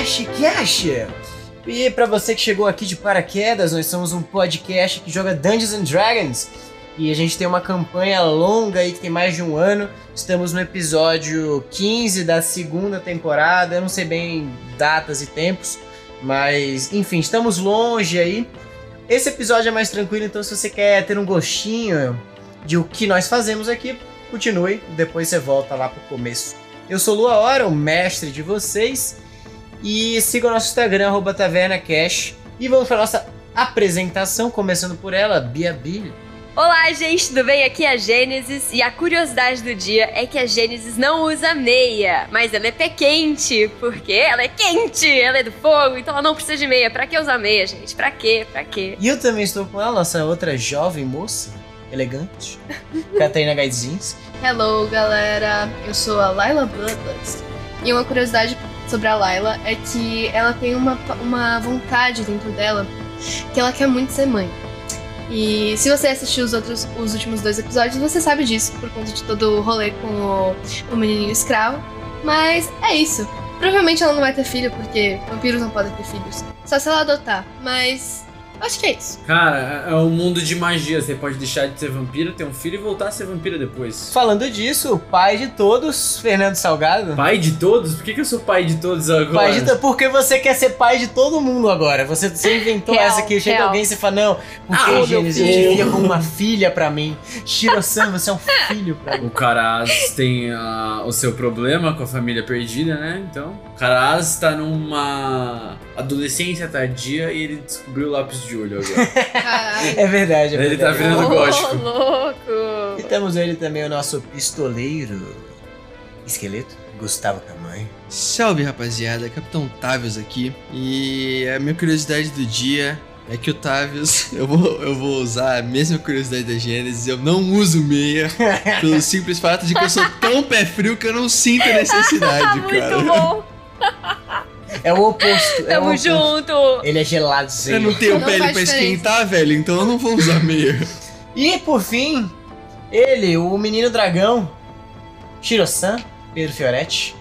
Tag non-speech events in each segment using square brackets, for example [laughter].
Cash Cash. E para você que chegou aqui de paraquedas, nós somos um podcast que joga Dungeons and Dragons. E a gente tem uma campanha longa aí que tem mais de um ano. Estamos no episódio 15 da segunda temporada. Eu não sei bem datas e tempos, mas enfim, estamos longe aí. Esse episódio é mais tranquilo, então se você quer ter um gostinho de o que nós fazemos aqui, continue, depois você volta lá pro começo. Eu sou Lua Hora, o mestre de vocês, e siga o nosso Instagram, arroba TavernaCash, e vamos para nossa apresentação, começando por ela, Bia Billy. Olá, gente, tudo bem? Aqui é a Gênesis e a curiosidade do dia é que a Gênesis não usa meia, mas ela é pé quente, porque ela é quente, ela é do fogo, então ela não precisa de meia. Pra que usar meia, gente? Pra quê? Pra quê? E eu também estou com ela, nossa outra jovem moça, elegante, [laughs] Catarina Gaidzinski. Hello, galera. Eu sou a Laila Bloodlust. E uma curiosidade sobre a Laila é que ela tem uma, uma vontade dentro dela que ela quer muito ser mãe. E se você assistiu os outros, os últimos dois episódios, você sabe disso, por conta de todo o rolê com o, o menininho escravo. Mas é isso. Provavelmente ela não vai ter filho, porque vampiros não podem ter filhos. Só se ela adotar. Mas Acho que é isso. Cara, é um mundo de magia. Você pode deixar de ser vampiro, ter um filho e voltar a ser vampiro depois. Falando disso, o pai de todos, Fernando Salgado. Pai de todos? Por que, que eu sou pai de todos agora? Pai de to... Porque você quer ser pai de todo mundo agora. Você, você inventou Real, essa aqui. Chega real. alguém e você fala, não, porque Ah, Gênesis, eu te via como uma filha pra mim. Shiro-san, você é um filho pra mim. [laughs] O Karaz tem ah, o seu problema com a família perdida, né? Então, o Karaz tá numa adolescência tardia e ele descobriu o lápis de olho agora. [laughs] Caralho. É verdade, é Ele tá verdade. virando Ô, gótico. louco! E temos ele também, o nosso pistoleiro esqueleto, Gustavo Camanho. Salve rapaziada, Capitão Tavius aqui. E a minha curiosidade do dia é que o Tavius, [laughs] eu vou, eu vou usar a mesma curiosidade da Gênesis, eu não uso meia, pelo [laughs] simples fato de que eu sou tão pé frio que eu não sinto a necessidade, cara. Muito bom! É o oposto. é o Tamo oposto. junto! Ele é Eu geladozinho. não tenho Não pele pra diferença. esquentar, velho, então eu não vou usar meia. E por fim, ele, o menino dragão, Shiro-san, Pedro Fioretti.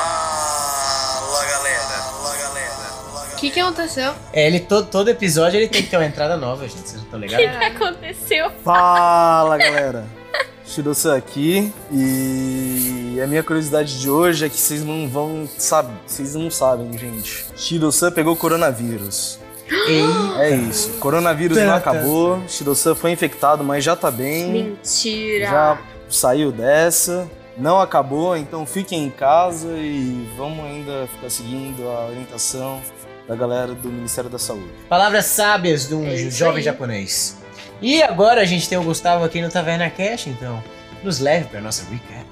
Fala galera, fala galera, fala O que, que aconteceu? É, ele todo, todo episódio ele tem que ter uma entrada nova, gente. Vocês não estão O ligados? que, que aconteceu? Fala galera, [laughs] Shirosan aqui e a minha curiosidade de hoje é que vocês não vão saber, vocês não sabem, gente. Shirosan pegou coronavírus. Ei, É isso, coronavírus não acabou, Shirosan foi infectado, mas já tá bem, Mentira! já saiu dessa. Não acabou, então fiquem em casa e vamos ainda ficar seguindo a orientação da galera do Ministério da Saúde. palavras sábias de um É jovem aí. japonês. E agora a gente tem o Gustavo aqui no Taverna Cash, então nos leve pra nossa recap.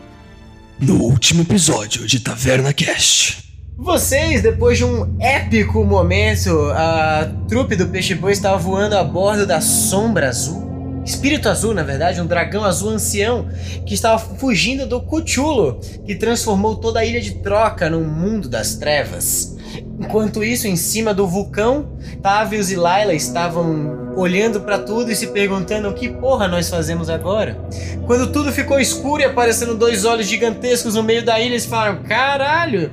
No último episódio de Taverna Cast. Vocês, depois de um épico momento, a trupe do Peixe Boi estava voando a bordo da Sombra Azul. Espírito Azul, na verdade, um dragão azul ancião que estava fugindo do Cthulhu, que transformou toda a ilha de Troca num mundo das trevas. Enquanto isso, em cima do vulcão, Tavius e Layla estavam olhando para tudo e se perguntando o que porra nós fazemos agora. Quando tudo ficou escuro e aparecendo dois olhos gigantescos no meio da ilha, eles falaram: Caralho,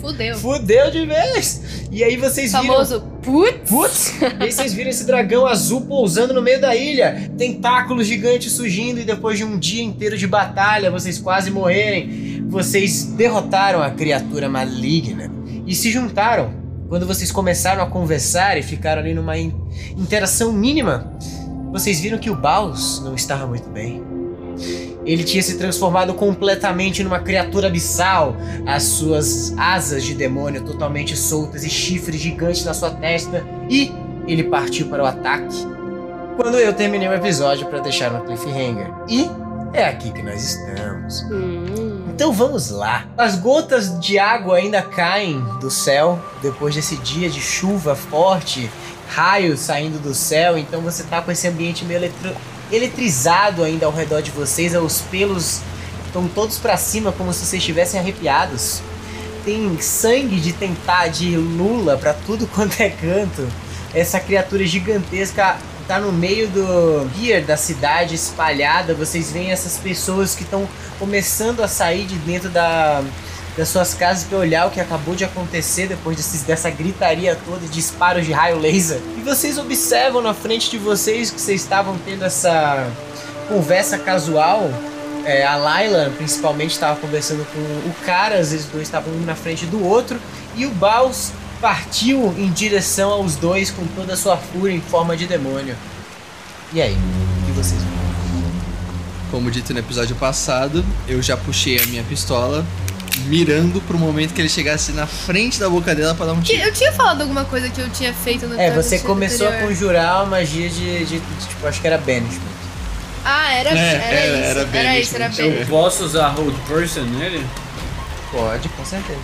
Fudeu. Fudeu de vez! E aí vocês viram. Famoso putz. Putz! E aí vocês viram esse dragão azul pousando no meio da ilha, tentáculos gigantes surgindo, e depois de um dia inteiro de batalha, vocês quase morrerem, vocês derrotaram a criatura maligna e se juntaram. Quando vocês começaram a conversar e ficaram ali numa in- interação mínima, vocês viram que o Baus não estava muito bem. Ele tinha se transformado completamente numa criatura abissal, as suas asas de demônio totalmente soltas e chifres gigantes na sua testa, e ele partiu para o ataque. Quando eu terminei o episódio para deixar no cliffhanger. E é aqui que nós estamos. Hum. Então vamos lá. As gotas de água ainda caem do céu depois desse dia de chuva forte, raios saindo do céu, então você tá com esse ambiente meio eletro- eletrizado ainda ao redor de vocês, os pelos estão todos pra cima como se vocês estivessem arrepiados. Tem sangue de tentar de lula pra tudo [laughs] quanto é canto. Essa criatura gigantesca tá no meio do pier da cidade espalhada. Vocês veem essas pessoas que estão começando a sair de dentro da, das suas casas para olhar o que acabou de acontecer depois dessa gritaria toda disparos de raio laser. E vocês observam na frente de vocês que vocês estavam tendo essa conversa casual. É, a Layla, principalmente, estava conversando com o Caras, eles dois estavam um na frente do outro. E o Baus partiu em direção aos dois com toda a sua fúria em forma de demônio. E aí, o que vocês viram? Como dito no episódio passado, eu já puxei a minha pistola, mirando pro momento que ele chegasse na frente da boca dela pra dar um Que- tiro. Eu tinha falado alguma coisa que eu tinha feito no É, você começou a anterior. conjurar uma magia de, de- de- tipo, acho que era banishment. Ah, era, É, era, era- isso. era Era, bem isso, era bem. Eu posso usar Hold Person nele? Pode, com certeza.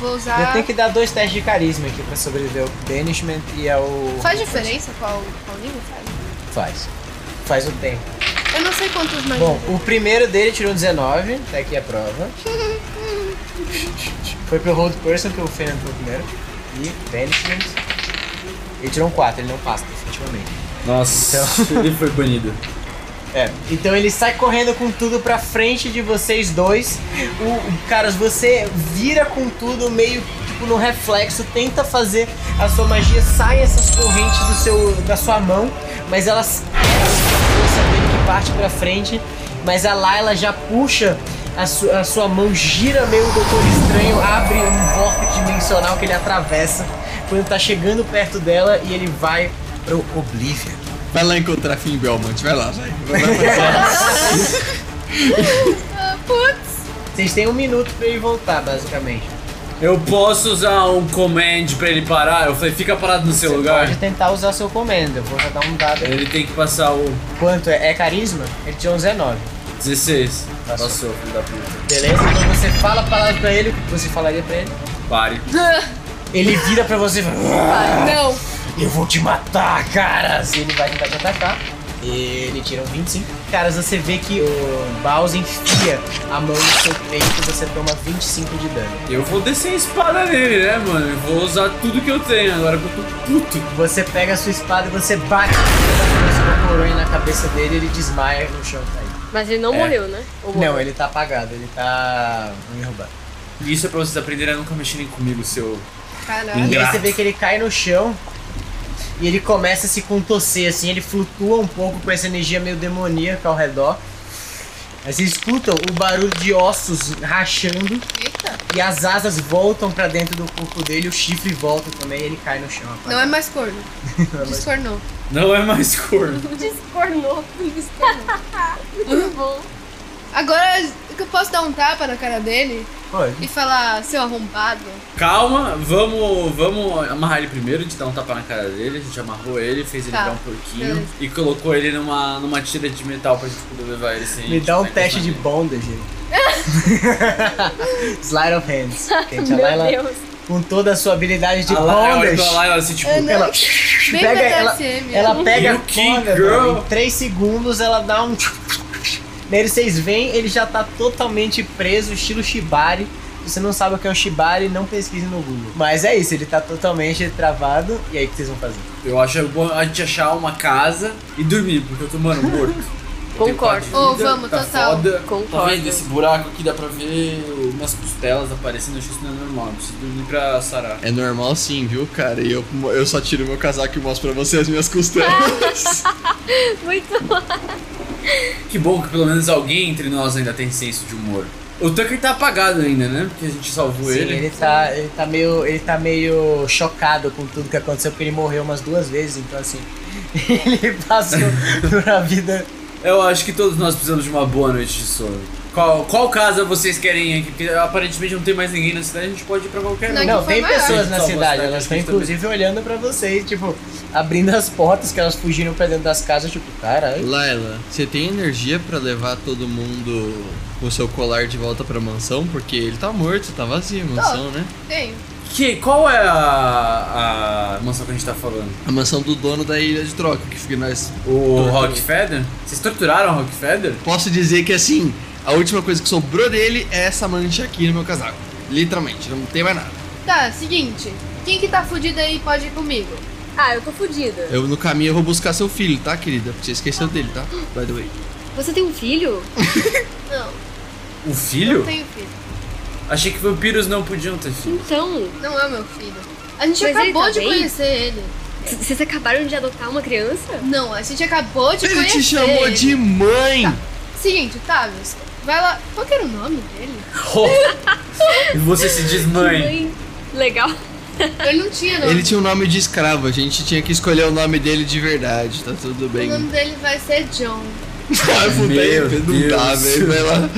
Eu vou Eu usar. tenho que dar dois testes de carisma aqui pra sobreviver ao banishment e ao. Faz diferença qual, qual nível, sabe? Faz. Faz o tempo. Eu não sei quantos mais. Bom, o primeiro dele tirou 19, tá aqui a prova. [laughs] Foi pro Hold Person que o Fernando foi o primeiro. E Banishment. Ele tirou um 4, ele não passa, definitivamente. Nossa, [laughs] ele foi banido. É, então ele sai correndo com tudo pra frente de vocês dois. O, caras, você vira com tudo meio tipo no reflexo, tenta fazer a sua magia, sai essas correntes do seu da sua mão, mas elas força dele que parte pra frente, mas a Layla já puxa a, su- a sua mão, gira meio o Doutor Estranho, abre um vórtice dimensional que ele atravessa quando tá chegando perto dela e ele vai pro Oblivion. Vai lá encontrar Finn Belmont, vai lá, vai. Vai, vai. Ah, putz! Vocês têm um minuto pra ele voltar, basicamente. Eu posso usar um command pra ele parar? Eu falei, fica parado no seu Você lugar. pode tentar usar seu comando. Eu vou já dar um dado. Ele tem que passar o Quanto é? É carisma? Ele tirou um 19. 16. Passou. Passou, filho da puta. Beleza? Então você fala a palavra pra ele. O que você falaria pra ele? Pare. Ele vira pra você e fala: Ah, não! Eu vou te matar, caras! E ele vai tentar te atacar. Ele tira um 25. Caras, você vê que o Bowser enfia a mão no seu peito e você toma 25 de dano. Eu vou descer a espada nele, né, mano? Eu vou usar tudo que eu tenho agora que eu tô puto. Você pega a sua espada e você bate com coroa na cabeça dele e ele desmaia no chão tá caído. Mas ele não É. morreu, né? Morreu? Não, ele tá apagado, ele tá derrubado. Isso é pra vocês aprenderem a nunca mexerem comigo, seu. Caralho. E aí Ingrato. você vê que ele cai no chão e ele começa a se contorcer, assim, ele flutua um pouco com essa energia meio demoníaca ao redor. Aí vocês escutam o barulho de ossos rachando Eita! e as asas voltam pra dentro do corpo dele, o chifre volta também e ele cai no chão. Não é mais corno. [laughs] Não é mais- Descornou. Não é mais corno. Descornou. [laughs] Muito bom. Agora que eu posso dar um tapa na cara dele Pode. e falar, seu arrombado. Calma, vamos, vamos amarrar ele primeiro, a gente dá um tapa na cara dele, a gente amarrou ele, fez ele Tá, virar um porquinho beleza. e colocou ele numa, numa tira de metal pra gente poder levar ele sem. Me dá um sem teste de encostar bondage. [laughs] Slide of hands. [laughs] Gente, a Meu Layla, Deus. com toda a sua habilidade de nele. A Layla olha bondage. assim, tipo, não. Ela Bem pega, ela, ela pega You a corda, girl. mano, em 3 segundos ela dá um. Nele vocês veem, ele já tá totalmente preso, estilo Shibari. Se você não sabe o que é um Shibari, não pesquise no Google. Mas é isso, ele tá totalmente travado. E aí o que vocês vão fazer? eu acho bom a gente achar uma casa e dormir, porque eu tô, mano, morto. [laughs] Concordo. Ô, vida, vamos, tá total. Foda. Tá Concordo. vendo esse buraco aqui? Dá pra ver minhas costelas aparecendo. Acho que isso não é normal. Eu preciso dormir pra sarar. É normal sim, viu, cara? E eu, eu só tiro meu casaco e mostro pra você as minhas costelas. [laughs] Muito bom. Que bom que pelo menos alguém entre nós ainda tem senso de humor. O Tucker tá apagado ainda, né? Porque a gente salvou Sim, ele. ele tá, ele tá meio. Ele tá meio chocado com tudo que aconteceu, porque ele morreu umas duas vezes, então assim. [laughs] Ele passou [laughs] por uma vida. Eu acho que todos nós precisamos de uma boa noite de sono. Qual, qual casa vocês querem ir aqui? Porque aparentemente não tem mais ninguém na cidade, a gente pode ir pra qualquer Não, um. Não, tem maior. pessoas na cidade, elas estão inclusive olhando pra vocês, tipo, abrindo as portas que elas fugiram pra dentro das casas, tipo, caralho. Laila, você tem energia pra levar todo mundo com o seu colar de volta pra mansão? Porque ele tá morto, tá vazio a mansão, né? Tenho. Que, qual é a, a mansão que a gente tá falando? A mansão do dono da ilha de troca, que fica nós. O Tortura. Rockfeather? Vocês torturaram o Rockfeather? Posso dizer que assim, a última coisa que sobrou dele é essa mancha aqui no meu casaco. Literalmente, não tem mais nada. Tá, seguinte. Quem que tá fudido aí pode ir comigo. Ah, eu tô fodida. Eu no caminho eu vou buscar seu filho, tá, querida? Porque você esqueceu dele, tá? [gasps] By the way. Você tem um filho? [laughs] Não, O filho? não tenho filho. Achei que vampiros não podiam ter filhos. Então, Não é meu filho. A gente Mas ele acabou tá de bem? conhecer ele. c- vocês acabaram de adotar uma criança? Não, a gente acabou de Ele conhecer te chamou ele. de mãe! Seguinte, Tavius, vai lá. Qual que era o nome dele? E você se diz mãe. Legal. Ele não tinha nome. Ele tinha um nome de escravo, a gente tinha que escolher o nome dele de verdade, tá tudo O bem. nome dele vai ser John. [laughs] Ah, aí, não dá, velho. Vai lá.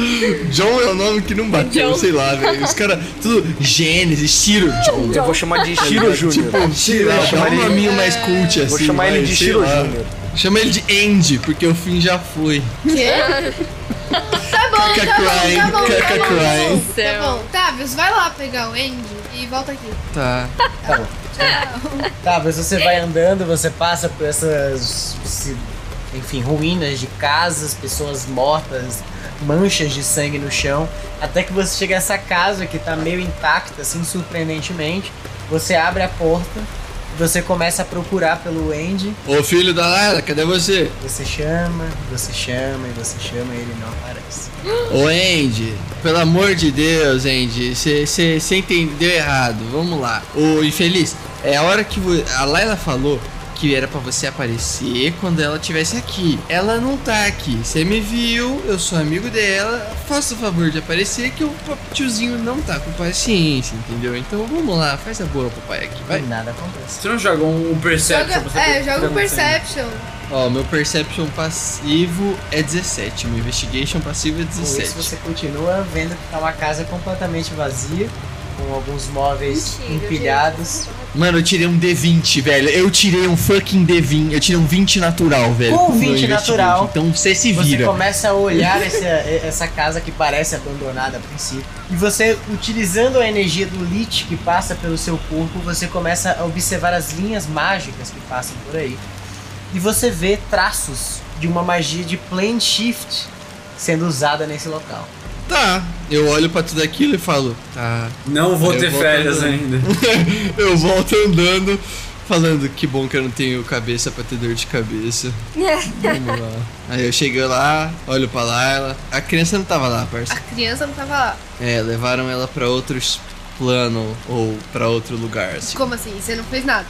John é o nome que não bateu, John. sei lá, velho. Os caras, tudo Gênesis, Ciro, John. Eu vou chamar de Shiro [laughs] Júnior. Tipo, lá, dá um nominho mais cult assim. Vou chamar ele de Shiro. Júnior. Chama ele de Andy, porque o fim já foi. Quê? [laughs] tá bom, Caca tá bom, crying, tá bom, caca tá bom, crying. tá bom. Tá bom, Tavius, vai lá pegar o Andy e volta aqui. Tá. Tá, mas você vai andando, você passa por essas, enfim, ruínas de casas, pessoas mortas, manchas de sangue no chão, até que você chega a essa casa que tá meio intacta, assim, surpreendentemente. Você abre a porta, você começa a procurar pelo Andy, Ô filho da Layla, cadê você? você chama, você chama e você chama e ele não aparece. Ô Andy, pelo amor de Deus, Andy, você entendeu errado. Vamos lá. Ô infeliz, é a hora que a Layla falou que era pra você aparecer quando ela estivesse aqui. Ela não tá aqui. Você me viu, eu sou amigo dela. Faça o favor de aparecer que o tiozinho não tá com paciência, entendeu? Então vamos lá, faz a boa, papai aqui, vai. Nada acontece. Você não joga um, um Perception? Joga, você é, joga o tirando Perception. Ó, meu perception passivo é 17, meu investigation passivo é Com isso 17. você continua vendo que tá uma casa completamente vazia, com alguns móveis Mentira, empilhados. Mano, eu tirei um D20, velho. Eu tirei um fucking D20. Eu tirei um 20 natural, velho. Com no 20 investigation. natural, Então você se Você vira. começa a olhar essa, [laughs] essa casa que parece abandonada a princípio. E você, utilizando a energia do Lich que passa pelo seu corpo, você começa a observar as linhas mágicas que passam por aí. E você vê traços de uma magia de plane shift sendo usada nesse local. Tá. Eu olho pra tudo aquilo e falo, tá. Não vou ter férias andando. ainda. [laughs] eu volto andando, falando que bom que eu não tenho cabeça pra ter dor de cabeça. Vamos lá. Aí eu chego lá, olho pra Layla. A criança não tava lá, parça. A criança não tava lá. É, levaram ela pra outros plano ou pra outro lugar, assim. Como assim? Você não fez nada?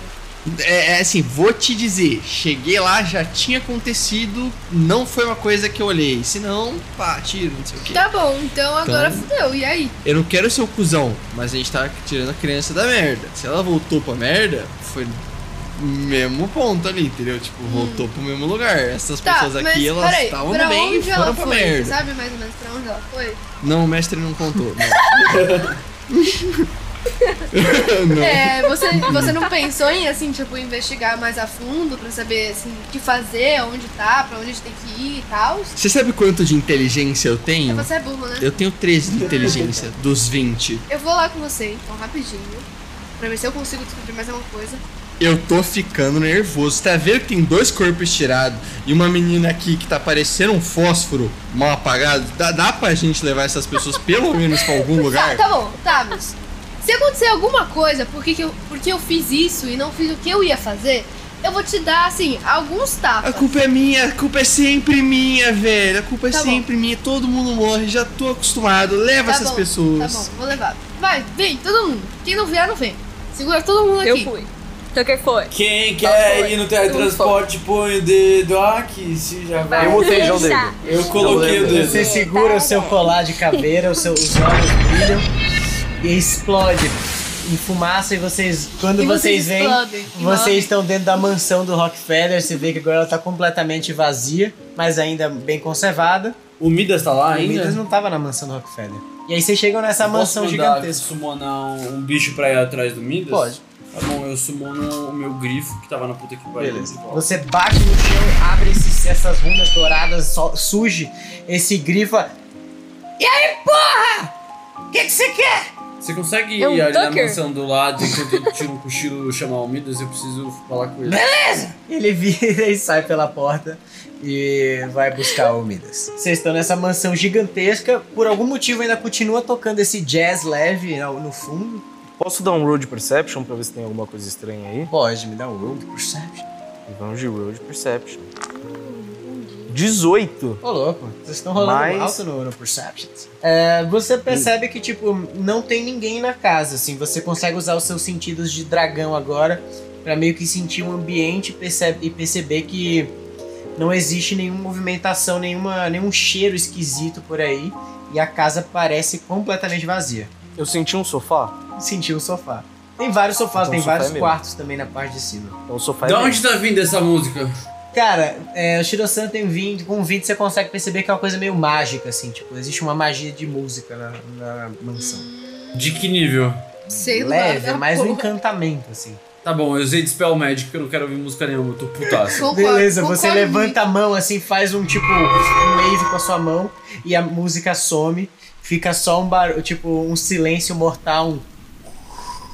É, é assim, vou te dizer, cheguei lá, já tinha acontecido, não foi uma coisa que eu olhei. Senão, pá, tiro, não sei o quê. Tá bom, então agora Então- fudeu. E aí? Eu não quero ser o cuzão, mas a gente tá tirando a criança da merda. Se ela voltou pra merda, foi mesmo ponto ali, entendeu? Tipo, voltou pro mesmo lugar. Essas Tá, pessoas aqui, elas estavam bem e foram pra foi? merda. Sabe mais ou menos pra onde ela foi? Não, o mestre não contou. Não. [laughs] [laughs] não. É, você, você não pensou em, assim, tipo, investigar mais a fundo pra saber, assim, o que fazer, onde tá, pra onde a gente tem que ir e tal? Você sabe quanto de inteligência eu tenho? Você é burro, né? Eu tenho 13 de inteligência, [laughs] dos 20. Eu vou lá com você, então, rapidinho. Pra ver se eu consigo descobrir mais alguma coisa. Eu tô ficando nervoso. Você tá vendo que tem dois corpos tirados e uma menina aqui que tá parecendo um fósforo mal apagado? Dá, dá pra gente levar essas pessoas pelo menos pra algum Tá, lugar? tá bom, tá, mas se acontecer alguma coisa porque, que eu, porque eu fiz isso e não fiz o que eu ia fazer, eu vou te dar, assim, alguns A tapas. culpa é minha, a culpa é sempre minha, velho. A culpa é Tá bom. sempre minha. Todo mundo morre, já tô acostumado. Leva Tá essas bom, pessoas. Tá bom, vou levar. Vai, vem, todo mundo. Quem não vier, não vem. Segura todo mundo Eu aqui. fui. Tucker foi. Quem quer foi? ir no teletransporte, põe o dedo aqui, se já vai. Eu botei já o dedo. Eu coloquei o dedo. Você segura o seu colar de caveira, os seus os olhos brilham e explode em fumaça e vocês, quando E vocês explodem. vocês estão dentro da mansão do Rockefeller, você vê que agora ela tá completamente vazia, mas ainda bem conservada. O Midas tá lá O ainda? Midas não tava na mansão do Rockefeller. E aí vocês chegam nessa Eu posso mansão mandar gigantesca. summonar um, um bicho pra ir atrás do Midas? Pode. Tá bom, eu summono o meu grifo que tava na puta que pariu. Beleza. Você bate no chão, abre esses- essas runas douradas, só- surge esse grifo. E aí, porra? O que que você quer? Você consegue É um ir ali na mansão do lado enquanto eu tiro um [laughs] cochilo e chamar o Midas? Eu preciso falar com ele. Beleza! Ele vira [laughs] e sai pela porta e vai buscar o Midas. Vocês estão nessa mansão gigantesca, por algum motivo ainda continua tocando esse jazz leve no fundo. Posso dar um road perception pra ver se tem alguma coisa estranha aí? Pode, me dá um roll de perception. E vamos de road perception. 18. Ô, louco, vocês estão rolando Mas- alto no, no Perceptions. É, você percebe que, tipo, não tem ninguém na casa, assim. Você consegue usar os seus sentidos de dragão agora pra meio que sentir o ambiente e percebe- e perceber que não existe nenhuma movimentação, nenhuma, nenhum cheiro esquisito por aí. E a casa parece completamente vazia. Eu senti um sofá. Sentiu o sofá. Tem vários sofás, Então tem sofá vários é quartos também na parte de cima. Então o sofá é meu. onde tá vindo essa música? Cara, é, o Shiro-san tem vindo, com o vídeo você consegue perceber que é uma coisa meio mágica, assim, tipo, existe uma magia de música na, na mansão. De que nível? Sei lá. Leve, é da mais um porra. encantamento, assim. Tá bom, eu usei Dispel Magic porque eu não quero ouvir música nenhuma, eu tô putaço. Concordo, Beleza, você levanta a mão, assim, faz um tipo, um wave com a sua mão e a música some, fica só um barulho, tipo, um silêncio mortal, um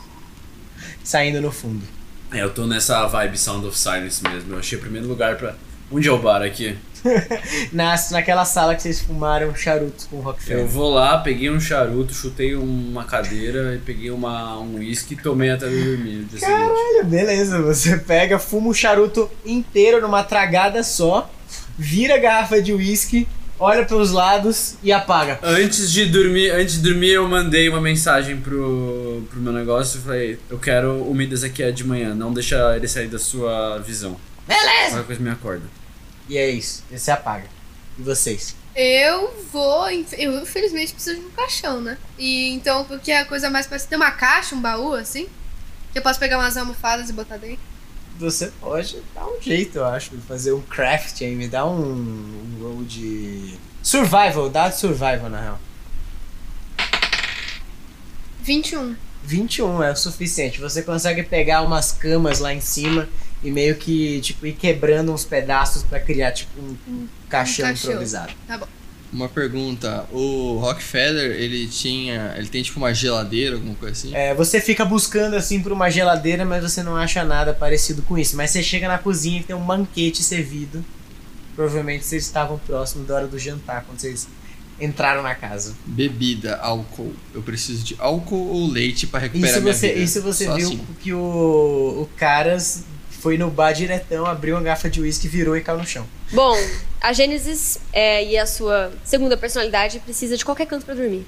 [laughs] saindo no fundo. É, eu tô nessa vibe Sound of Silence mesmo. Eu achei o primeiro lugar pra. Onde é o bar aqui? [laughs] Na, naquela sala que vocês fumaram charutos com o Eu Rockefeller. vou lá, peguei um charuto, chutei uma cadeira e peguei uma, um whisky e tomei até dormir seguinte. Olha, beleza, você pega, fuma o charuto inteiro numa tragada só, vira a garrafa de uísque, olha pros lados e apaga. Antes de dormir, antes de dormir eu mandei uma mensagem pro, pro meu negócio e falei, eu quero o Midas aqui é de manhã, não deixa ele sair da sua visão. Beleza! Qualquer coisa me acorda. E é isso, e você apaga. E vocês? Eu vou. Eu, infelizmente, preciso de um caixão, né? E então, porque a coisa mais parece. Tem uma caixa, um baú, assim? Que eu posso pegar umas almofadas e botar dentro? Você pode dar um jeito, eu acho, de fazer um craft aí, me dá um, um roll de. Survival, dado survival na real. 21. 21 é o suficiente. Você consegue pegar umas camas lá em cima e meio que, tipo, ir quebrando uns pedaços pra criar, tipo, um, caixão caixão. improvisado. Uma pergunta, o Rockefeller, ele tinha. Ele tem tipo uma geladeira, alguma coisa assim? É, você fica buscando assim por uma geladeira, mas você não acha nada parecido com isso. Mas você chega na cozinha e tem um banquete servido. Provavelmente vocês estavam próximo da hora do jantar quando vocês entraram na casa. Bebida, álcool. Eu preciso de álcool ou leite pra recuperar Isso minha você, vida. isso você Só viu assim. que o, o Caras foi no bar diretão, abriu uma garrafa de uísque, virou e caiu no chão. Bom, a Gênesis é, e a sua segunda personalidade precisa de qualquer canto pra dormir.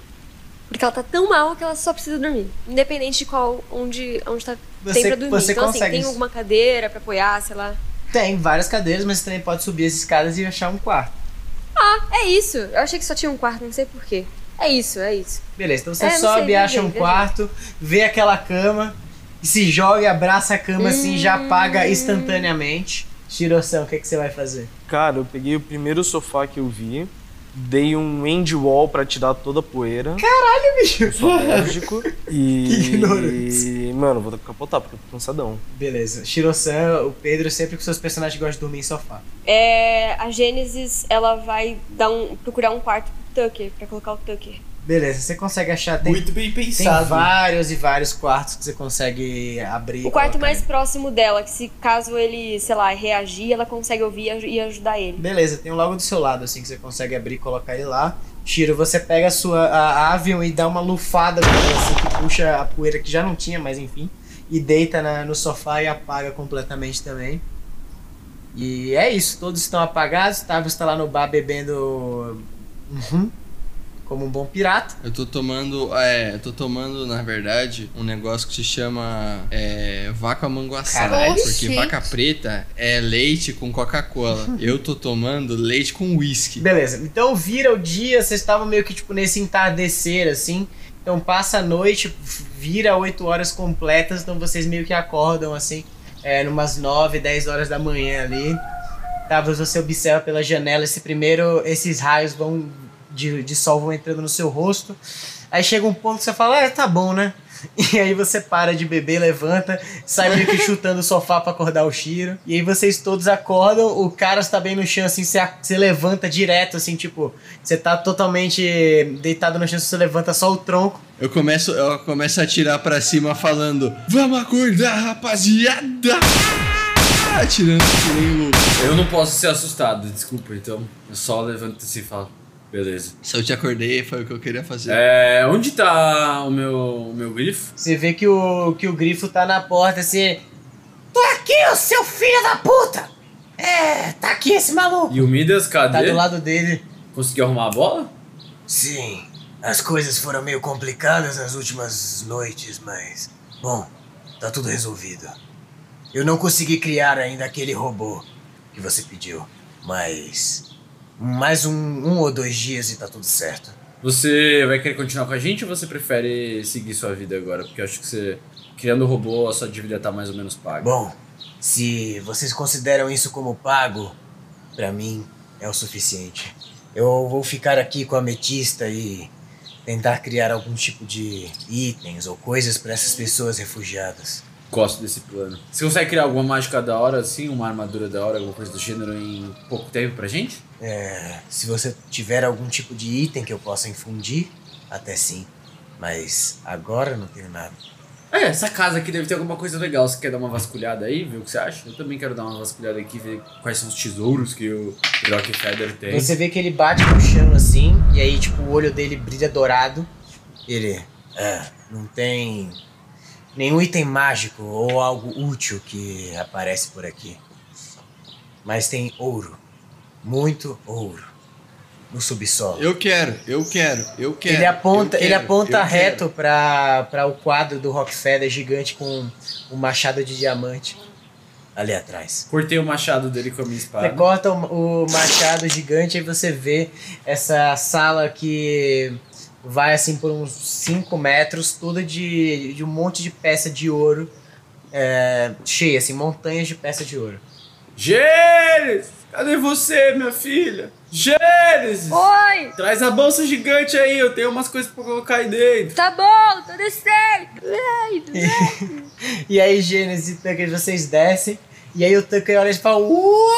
Porque ela tá tão mal que ela só precisa dormir. Independente de qual, onde, onde tá, tem Você, pra dormir. você então, assim, consegue. tem alguma cadeira pra apoiar, sei lá. Tem várias cadeiras, mas você também pode subir as escadas e achar um quarto. Ah, é isso. Eu achei que só tinha um quarto, não sei porquê. É isso, é isso. Beleza, então você É, sobe, sei, acha um quarto, vê aquela cama, se joga e abraça a cama assim, já Hum. apaga instantaneamente. Shirosan, o que, que você vai fazer? Cara, eu peguei o primeiro sofá que eu vi, dei um end wall pra tirar toda a poeira. Caralho, bicho! Eu sou alérgico. [laughs] E. Que ignorante. Mano, vou capotar porque eu tô cansadão. Beleza. Shirosan, o Pedro, sempre que seus personagens gostam de dormir em sofá. É, a Gênesis, ela vai dar um, procurar um quarto pro Tucker, pra colocar o Tucker. Beleza, você consegue achar. Tem, Muito bem tem pensado. vários e vários quartos que você consegue abrir. O quarto mais ele. próximo dela, que se caso ele, sei lá, reagir, ela consegue ouvir e aj- ajudar ele. Beleza, tem um logo do seu lado, assim, que você consegue abrir e colocar ele lá. Shiro, você pega a sua a Avion e dá uma lufada assim, que puxa a poeira que já não tinha, mas enfim. E deita na- no sofá e apaga completamente também. E é isso, todos estão apagados. Tavius está lá no bar bebendo. Uhum, como um bom pirata. Eu tô tomando, é, eu tô tomando, na verdade, um negócio que se chama é, vaca. Caralho. Porque vaca preta é leite com Coca-Cola. [laughs] Eu tô tomando leite com whisky. Beleza, então vira o dia, vocês estavam meio que tipo nesse entardecer assim. Então passa a noite, vira 8 horas completas, então vocês meio que acordam assim, é, numas 9, 10 horas da manhã ali. Tá, você observa pela janela esse primeiro, esses raios vão de, de sol vão entrando no seu rosto. Aí chega um ponto que você fala, ah, tá bom, né? [laughs] E aí você para de beber, levanta, sai meio que chutando o sofá pra acordar o Shiro. E aí vocês todos acordam, o cara está bem no chão, assim, você, você levanta direto, assim, tipo, você tá totalmente deitado no chão, você levanta só o tronco. Eu começo, eu começo a tirar pra cima falando: Vamos acordar, rapaziada! Atirando que nem louco. Eu não posso ser assustado, desculpa, então eu só levanto assim e falo, beleza. Se eu te acordei, foi o que eu queria fazer. É, onde tá o meu, o meu grifo? Você vê que o, que o grifo tá na porta, assim. Tô aqui, ô seu filho da puta! É, É, tá aqui esse maluco. E o Midas, cadê? Tá do lado dele. Conseguiu arrumar a bola? Sim, as coisas foram meio complicadas nas últimas noites, mas. Bom, tá tudo resolvido. Eu não consegui criar ainda aquele robô que você pediu, mas. Mais um, um ou dois dias e tá tudo certo. Você vai querer continuar com a gente ou você prefere seguir sua vida agora? Porque eu acho que você, criando o robô, a sua dívida tá mais ou menos paga. Bom, se vocês consideram isso como pago, pra mim é o suficiente. Eu vou ficar aqui com a ametista e tentar criar algum tipo de itens ou coisas para essas pessoas refugiadas. Gosto desse plano. Você consegue criar alguma mágica da hora, assim, uma armadura da hora, alguma coisa do gênero em pouco tempo pra gente? É, se você tiver algum tipo de item que eu possa infundir, até sim. Mas agora não tenho nada. É, essa casa aqui deve ter alguma coisa legal. Você quer dar uma vasculhada aí, ver o que você acha? Eu também quero dar uma vasculhada aqui, ver quais são os tesouros que o Rockefeller tem. Você vê que ele bate no chão assim, e aí, tipo, o olho dele brilha dourado. Ele. É, não tem nenhum item mágico ou algo útil que aparece por aqui. Mas tem ouro. Muito ouro. No subsolo. Eu quero, eu quero, eu quero. ele aponta, eu ele quero, aponta reto quero. pra, pra o quadro do Rockefeller gigante com um machado de diamante ali atrás. Cortei o machado dele com a minha espada. Você corta o, o machado gigante e você vê essa sala que vai assim por uns 5 metros, toda de, de um monte de peça de ouro, é, cheia, assim, montanhas de peça de ouro. Gênesis! Cadê você, minha filha? Gênesis! Oi! Traz a bolsa gigante aí, eu tenho umas coisas pra colocar aí dentro. Tá bom, tô descendo. Ai, [laughs] E aí, Gênesis e Tucker, vocês descem, e aí o Tucker olha e fala: Uau!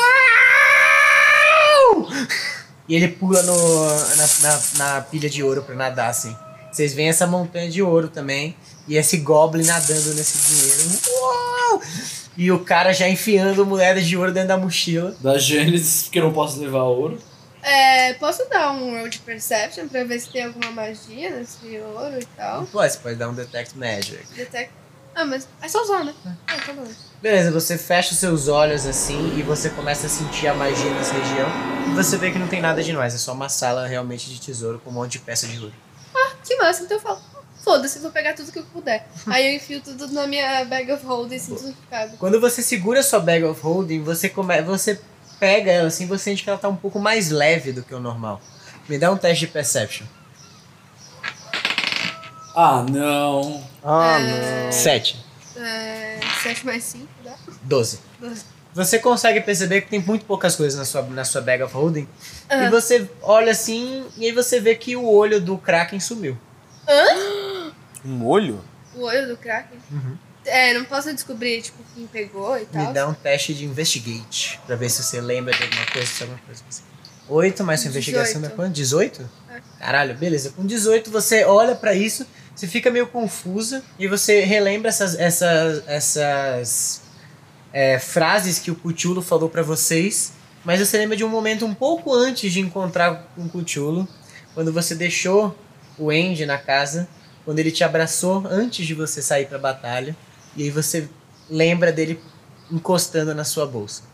E ele pula no, na, na, na pilha de ouro pra nadar, assim. Vocês veem essa montanha de ouro também, e esse Goblin nadando nesse dinheiro. Uau! E o cara já enfiando moedas de ouro dentro da mochila. Da Gênesis, porque eu não posso levar ouro. É, posso dar um roll de perception pra ver se tem alguma magia nesse ouro e tal? Pô, você pode dar um Detect Magic. Detect. Ah, mas é só usar, né? Ah, tá bom. Beleza, você fecha os seus olhos assim e você começa a sentir a magia nessa região. E você vê que não tem nada de mais, é só uma sala realmente de tesouro com um monte de peça de ouro. Que massa, então eu falo. Foda-se, vou pegar tudo que eu puder. [laughs] Aí eu enfio tudo na minha bag of holding simplificado. Quando você segura a sua bag of holding, você come... você pega ela assim, você sente que ela tá um pouco mais leve do que o normal. Me dá um teste de perception. Ah, não. Ah, É. não. 7. É, 7 mais 5, dá? 12. Doze. Você consegue perceber que tem muito poucas coisas na sua, na sua bag of holding. Ah. E você olha assim, e aí você vê que o olho do Kraken sumiu. Um olho? O olho do Kraken? Uhum. É, não posso descobrir, tipo, quem pegou e tal. Me dá um teste de investigate. Pra ver se você lembra de alguma coisa, se alguma coisa assim. 8 mais sua investigação dá 18. quanto? 18? É. Caralho, beleza. Com 18 você olha pra isso, você fica meio confusa e você relembra essas, essas, essas é, frases que o Cthulhu falou pra vocês, mas você lembra de um momento um pouco antes de encontrar com o Cthulhu, quando você deixou o Andy na casa, quando ele te abraçou antes de você sair pra batalha, e aí você lembra dele encostando na sua bolsa.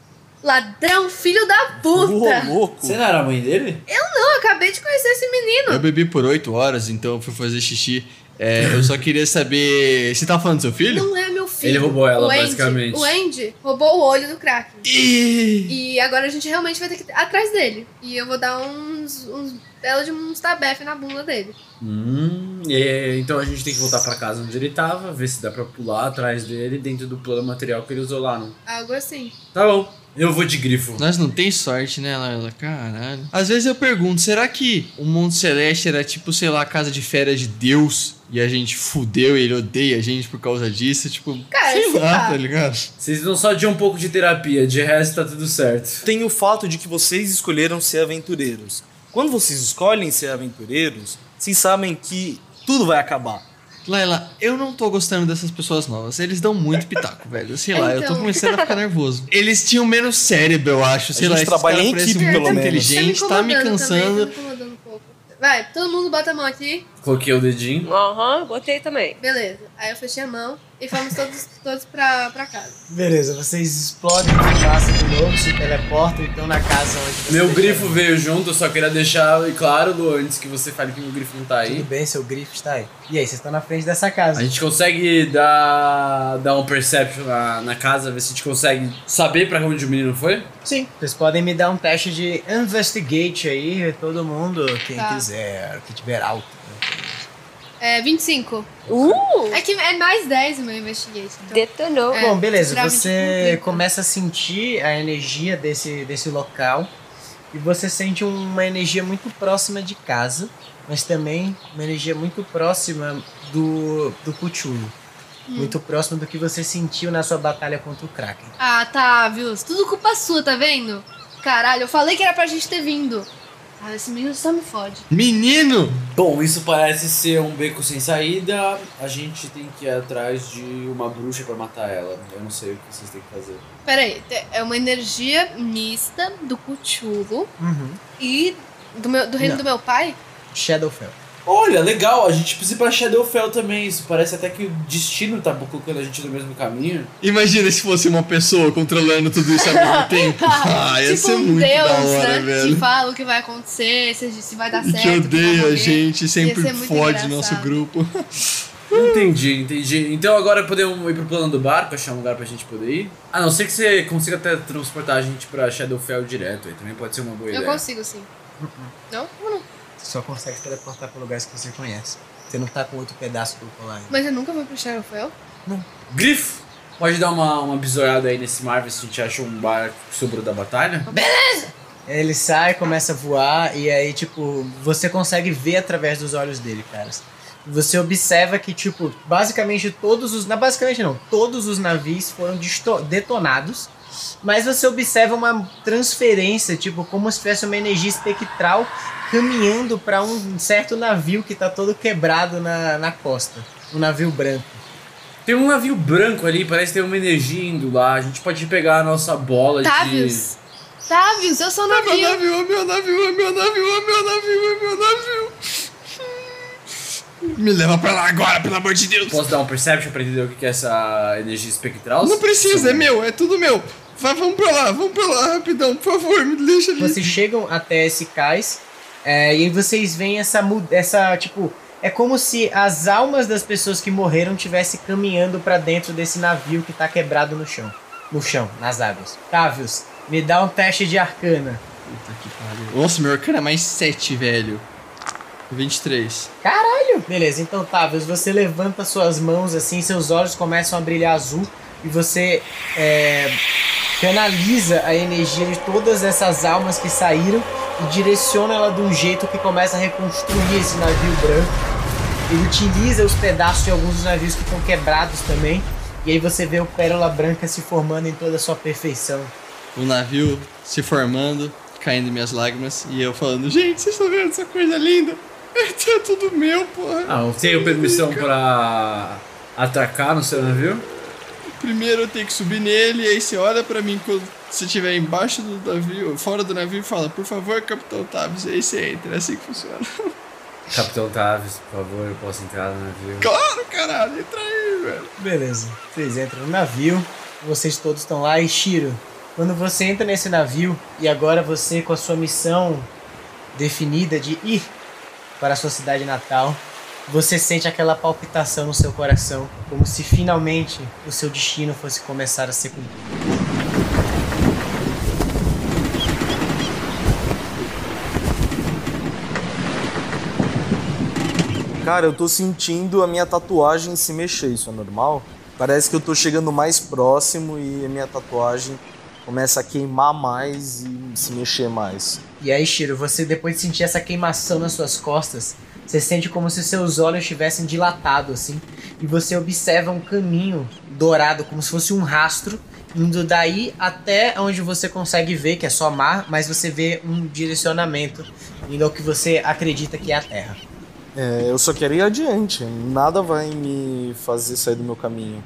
Ladrão, filho da puta! louco. Você não era a mãe dele? Não, eu acabei de conhecer esse menino. Eu bebi por 8 horas, então eu fui fazer xixi. É, eu só queria saber. Você tá falando do seu filho? Não é meu filho. Ele roubou ela, o Andy, basicamente. O Andy roubou o olho do Kraken. Ih! E agora a gente realmente vai ter que ir atrás dele. E eu vou dar uns. uns belo de uns tabef na bunda dele. Hum, e- então a gente tem que voltar pra casa onde ele tava, ver se dá pra pular atrás dele dentro do plano material que ele usou lá, não? Algo assim. Tá bom, eu vou de grifo. Nós não tem sorte, né, Laila? Caralho. Às vezes eu pergunto, será que o mundo celeste era tipo, sei lá, a casa de férias de Deus? E a gente fudeu e ele odeia a gente por causa disso? Tipo, Cara, sei lá, lá. tá ligado? Vocês não só de um pouco de terapia, de resto tá tudo certo. Tem o fato de que vocês escolheram ser aventureiros. Quando vocês escolhem ser aventureiros, vocês sabem que tudo vai acabar. Laila, eu não tô gostando dessas pessoas novas. Eles dão muito pitaco, [laughs] velho. Sei lá, eu tô Então. começando a ficar nervoso. [laughs] Eles tinham menos cérebro, eu acho. Sei A lá, gente trabalha em equipe, pelo menos. inteligente, tá me cansando. Também, tá me incomodando um pouco. Vai, todo mundo bota a mão aqui. Coloquei o dedinho. Aham, botei também. Beleza. Aí eu fechei a mão e fomos todos, todos pra, pra casa. Beleza, vocês explodem fumaça de novo, se teleportam e estão na casa onde você Meu deixou. grifo veio junto, eu só queria deixar claro, Lu, antes que você fale que meu grifo não tá aí. Tudo bem, seu grifo está aí. E aí, vocês estão na frente dessa casa. A gente consegue dar, dar um perception na, na casa, ver se a gente consegue saber pra onde o menino foi? Sim. Vocês podem me dar um teste de investigate aí, todo mundo, quem Tá. quiser, que tiver alto. É, 25. Uh! É que é mais 10 o meu investigation. Então. Detonou. É, Bom, beleza, você 25. começa a sentir a energia desse, desse local e você sente uma energia muito próxima de casa, mas também uma energia muito próxima do, do Cthulhu. Muito próximo do que você sentiu na sua batalha contra o Kraken. Ah, tá, viu? Tudo culpa sua, tá vendo? Caralho, eu falei que era pra gente ter vindo. Ah, esse menino só me fode. Menino! Bom, isso parece ser um beco sem saída. A gente tem que ir atrás de uma bruxa pra matar ela. Eu não sei o que vocês têm que fazer. Pera aí, te- é uma energia mista do Cthulhu Uhum. e do, meu, do reino Não. do meu pai? Shadowfell. Olha, legal, a gente precisa ir pra Shadowfell também. Isso parece até que o destino tá colocando a gente no mesmo caminho. Imagina se fosse uma pessoa controlando tudo isso ao mesmo [laughs] tempo. Ah, ia tipo ser um muito Deus, da hora, né? velho. Que fala o que vai acontecer, se, se vai dar certo. que odeia a gente, sempre fode engraçado. nosso grupo. [laughs] Entendi, entendi. Então agora podemos ir pro plano do barco, achar um lugar pra gente poder ir. A não ser que você consiga até transportar a gente pra Shadowfell direto. Aí também pode ser uma boa Eu ideia. consigo sim. Não? Ou não? Você só consegue se teleportar para lugares que você conhece. Você não tá com outro pedaço do colar ainda. Mas eu nunca vou pro Shadowfell. Grifo! Pode dar uma, uma bisoiada aí nesse mar, ver se a gente acha um barco que sobrou da batalha? Ele sai, começa a voar e aí, tipo, você consegue ver através dos olhos dele, cara. Você observa que, tipo, basicamente todos os. Não, basicamente não, todos os navios foram detonados. Mas você observa uma transferência, tipo, como se tivesse uma energia espectral caminhando para um certo navio que tá todo quebrado na, na costa. Um navio branco. Tem um navio branco ali, parece ter uma energia indo lá. A gente pode pegar a nossa bola Távios. Távios, eu sou É meu navio. navio, é meu navio, é meu navio, é meu navio, é meu navio. Me leva pra lá agora, pelo amor de de. Deus. Posso dar um perception pra entender o que que é essa energia espectral? Não precisa, é meu, é tudo meu. Vai, vamos pra lá, vamos pra lá, rapidão, por favor, me deixa ali. Vocês chegam até esse cais é, e aí vocês veem essa, essa, tipo, é como se as almas das pessoas que morreram estivessem caminhando pra dentro desse navio que tá quebrado no chão. No chão, nas águas. Távios, me dá um teste de arcana. Puta que pariu. Nossa, meu arcano é mais 7, velho. 23. Caralho! Beleza, então Távios, você levanta suas mãos assim, seus olhos começam a brilhar azul e você é, canaliza a energia de todas essas almas que saíram e direciona ela de um jeito que começa a reconstruir esse navio branco. Ele utiliza os pedaços de alguns dos navios que estão quebrados também. E aí você vê o Pérola Branca se formando em toda a sua perfeição. O navio se formando, caindo em minhas lágrimas, e eu falando, gente, vocês estão vendo essa coisa linda? [laughs] É tudo meu, porra. Ah, eu tenho permissão pra atracar no seu navio? Primeiro eu tenho que subir nele, e aí você olha pra mim quando você estiver embaixo do navio, fora do navio, e fala, por favor, Capitão Tavis, aí você entra, é assim que funciona. [laughs] Capitão Tavis, por favor, eu posso entrar no navio. Claro, caralho, entra aí, velho. Beleza. Vocês entram no navio, vocês todos estão lá e Shiro, quando você entra nesse navio e agora você com a sua missão definida de ir para a sua cidade natal, você sente aquela palpitação no seu coração, como se finalmente o seu destino fosse começar a ser cumprido. Cara, eu tô sentindo a minha tatuagem se mexer, isso é normal? Parece que eu tô chegando mais próximo e a minha tatuagem começa a queimar mais e se mexer mais. E aí, Shiro, você depois de sentir essa queimação nas suas costas, você sente como se seus olhos estivessem dilatados assim, e você observa um caminho dourado, como se fosse um rastro, indo daí até onde você consegue ver que é só mar, mas você vê um direcionamento indo ao que você acredita que é a Terra. É, eu só quero ir adiante, nada vai me fazer sair do meu caminho.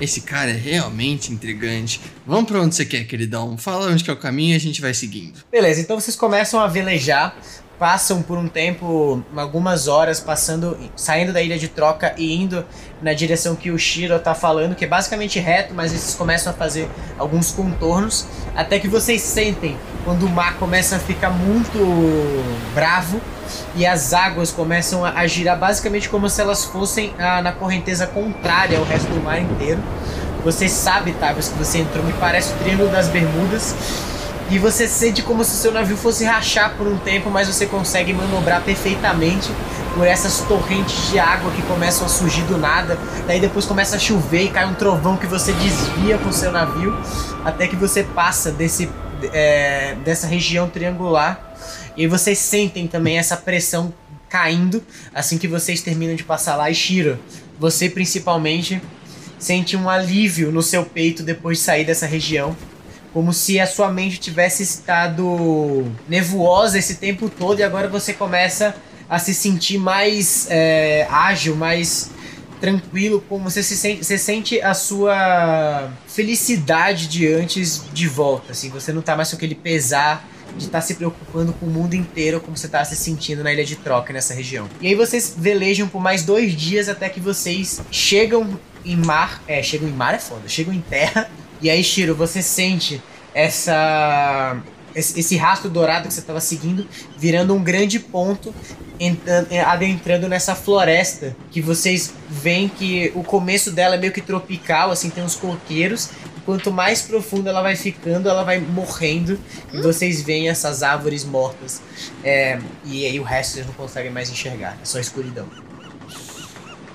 Esse cara é realmente intrigante. Vamos pra onde você quer, queridão. Fala onde que é o caminho e a gente vai seguindo. Beleza, então vocês começam a velejar passam por um tempo, algumas horas, passando, saindo da ilha de troca e indo na direção que o Shiro tá falando, que é basicamente reto, mas eles começam a fazer alguns contornos, até que vocês sentem quando o mar começa a ficar muito bravo e as águas começam a, girar basicamente como se elas fossem ah, na correnteza contrária ao resto do mar inteiro. Você sabe, Tavius, que você entrou, me parece o Triângulo das Bermudas. E você sente como se o seu navio fosse rachar por um tempo, mas você consegue manobrar perfeitamente por essas torrentes de água que começam a surgir do nada. Daí depois começa a chover e cai um trovão que você desvia com o seu navio, até que você passa desse, é, dessa região triangular. E vocês sentem também essa pressão caindo assim que vocês terminam de passar lá. E Shiro, você principalmente sente um alívio no seu peito depois de sair dessa região como se a sua mente tivesse estado nevoosa esse tempo todo e agora você começa a se sentir mais é, ágil, mais tranquilo, como você se sente, você sente a sua felicidade de antes de volta, assim, você não tá mais com aquele pesar de estar tá se preocupando com o mundo inteiro como você tá se sentindo na ilha de troca nessa região. E aí vocês velejam por mais dois dias até que vocês chegam em mar, é, chegam em mar é foda, chegam em terra e aí, Shiro, você sente essa esse rastro dourado que você estava seguindo virando um grande ponto entrando, adentrando nessa floresta que vocês veem que o começo dela é meio que tropical, assim, tem uns coqueiros. E quanto mais profundo ela vai ficando, ela vai morrendo. E vocês veem essas árvores mortas. É, e aí o resto vocês não conseguem mais enxergar, é só escuridão.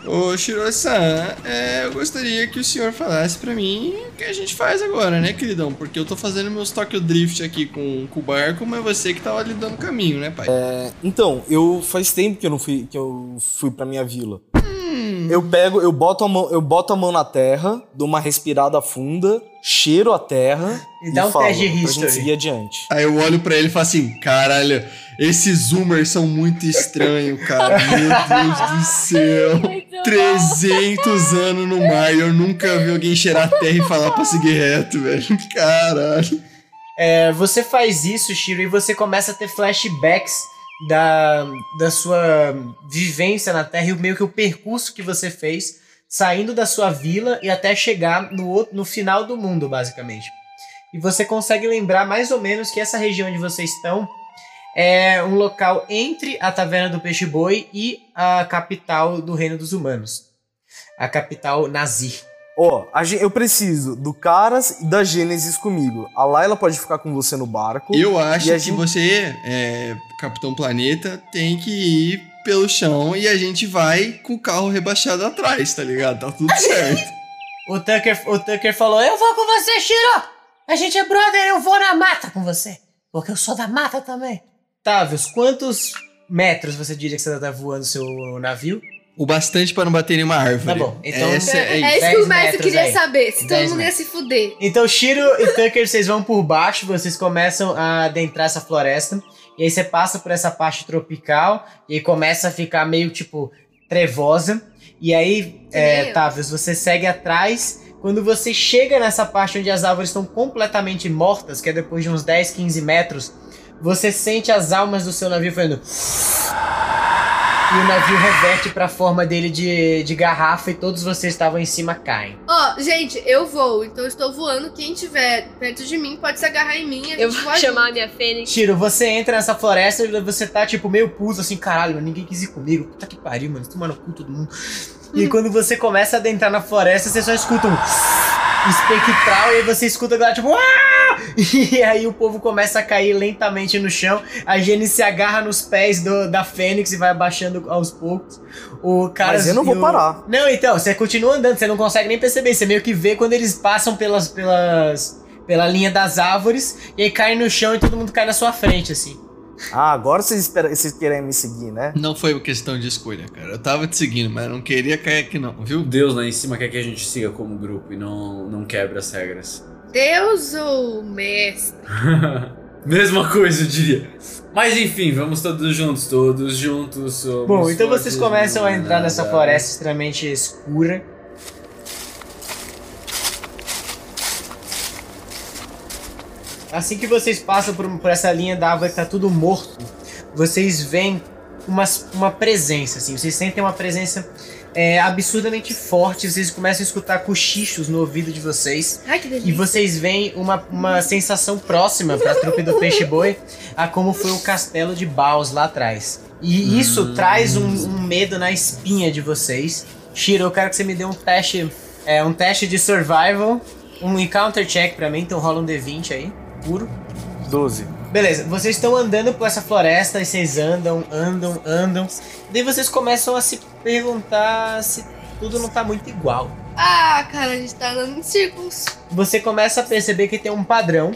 Ô, Shiro-san, é, eu gostaria que o senhor falasse pra mim o que a gente faz agora, né, queridão? Porque eu tô fazendo meus Tokyo Drift aqui com, com o barco, mas você que tava ali dando caminho, né, pai? É, então, eu faz tempo que eu não fui, que eu fui pra minha vila. Eu pego, eu boto, a mão, eu boto a mão na terra, dou uma respirada funda, cheiro a terra e, dá um falo, teste de pra gente seguir adiante. Aí eu olho pra ele e falo assim, caralho, esses zoomers são muito estranhos, cara. [laughs] Meu Deus do céu. 300 anos no mar e eu nunca vi alguém cheirar a terra e falar pra seguir reto, velho. Caralho. É, você faz isso, Shiro, e você começa a ter flashbacks da, da sua vivência na Terra e o meio que o percurso que você fez saindo da sua vila e até chegar no, outro- no final do mundo, basicamente. E você consegue lembrar mais ou menos que essa região onde vocês estão é um local entre a Taverna do Peixe Boi e a capital do Reino dos Humanos. A capital Nazir. Ó, a gen- eu preciso do Caras e da Gênesis comigo. A Laila pode ficar com você no barco. Eu acho que gente- você, é, Capitão Planeta, tem que ir pelo chão e a gente vai com o carro rebaixado atrás, tá ligado? Tá tudo certo. [laughs] O Tucker, o Tucker falou: Eu vou com você, Shiro! A gente é brother, eu vou na mata com você. Porque eu sou da mata também. Tavius, quantos metros você diria que você tá voando seu navio? O bastante pra não bater em nenhuma árvore. Tá bom, então- Essa é, É, isso. isso que 10 o mestre metros queria aí. saber. Se todo 10 mundo ia se fuder. Então, Shiro e Tucker, vocês vão por baixo, vocês começam a adentrar essa floresta. E aí você passa por essa parte tropical e aí começa a ficar meio tipo trevosa. E aí, é. Tavius, você segue atrás. Quando você chega nessa parte onde as árvores estão completamente mortas, que é depois de uns 10, 15 metros, você sente as almas do seu navio fazendo. E o navio reverte pra forma dele de, de garrafa e todos vocês estavam em cima caem. Ó, gente, eu vou, então eu estou voando. Quem tiver perto de mim pode se agarrar em mim. A Eu gente vou chamar a minha Fênix. Tiro, você entra nessa floresta e você tá, tipo, meio puto, assim, caralho, mano, ninguém quis ir comigo. Puta que pariu, mano, toma no cu todo mundo. E quando você começa a adentrar na floresta, você só escuta um [laughs] espectral e aí você escuta agora, tipo, "Ah!" [laughs] E aí o povo começa a cair lentamente no chão. A Jenny se agarra nos pés do- da Fênix e vai abaixando aos poucos. O cara Mas eu não vou o- parar. Não, então, você continua andando, você não consegue nem perceber. Você meio que vê quando eles passam pelas. pelas pela linha das árvores e aí cai no chão e todo mundo cai na sua frente, assim. Ah, agora vocês, esperam, vocês querem me seguir, né? Não foi uma questão de escolha, cara. Eu tava te seguindo, mas eu não queria cair aqui não, viu? Deus lá em cima quer que a gente siga como grupo e não, não quebre as regras. Deus ou mestre? [laughs] Mesma coisa, eu diria. Mas enfim, vamos todos juntos, todos juntos. somos Bom, então vocês começam a entrar nessa floresta extremamente escura. Assim que vocês passam por, por essa linha da árvore que tá tudo morto, vocês veem uma, uma presença, assim. Vocês sentem uma presença é, absurdamente forte. Vocês começam a escutar cochichos no ouvido de vocês. Ai, que delícia. E vocês veem uma, uma sensação próxima pra trupe do Peixe Boi a como foi o castelo de Baus lá atrás. E isso traz um, um medo na espinha de vocês. Shiro, eu quero que você me dê um teste. É, um teste de survival. Um encounter check pra mim, então rola um D20 aí, puro. 12. Beleza, vocês estão andando por essa floresta e vocês andam, andam, andam. Daí vocês começam a se perguntar se tudo não tá muito igual. Ah, cara, a gente tá andando em círculos. Você começa a perceber que tem um padrão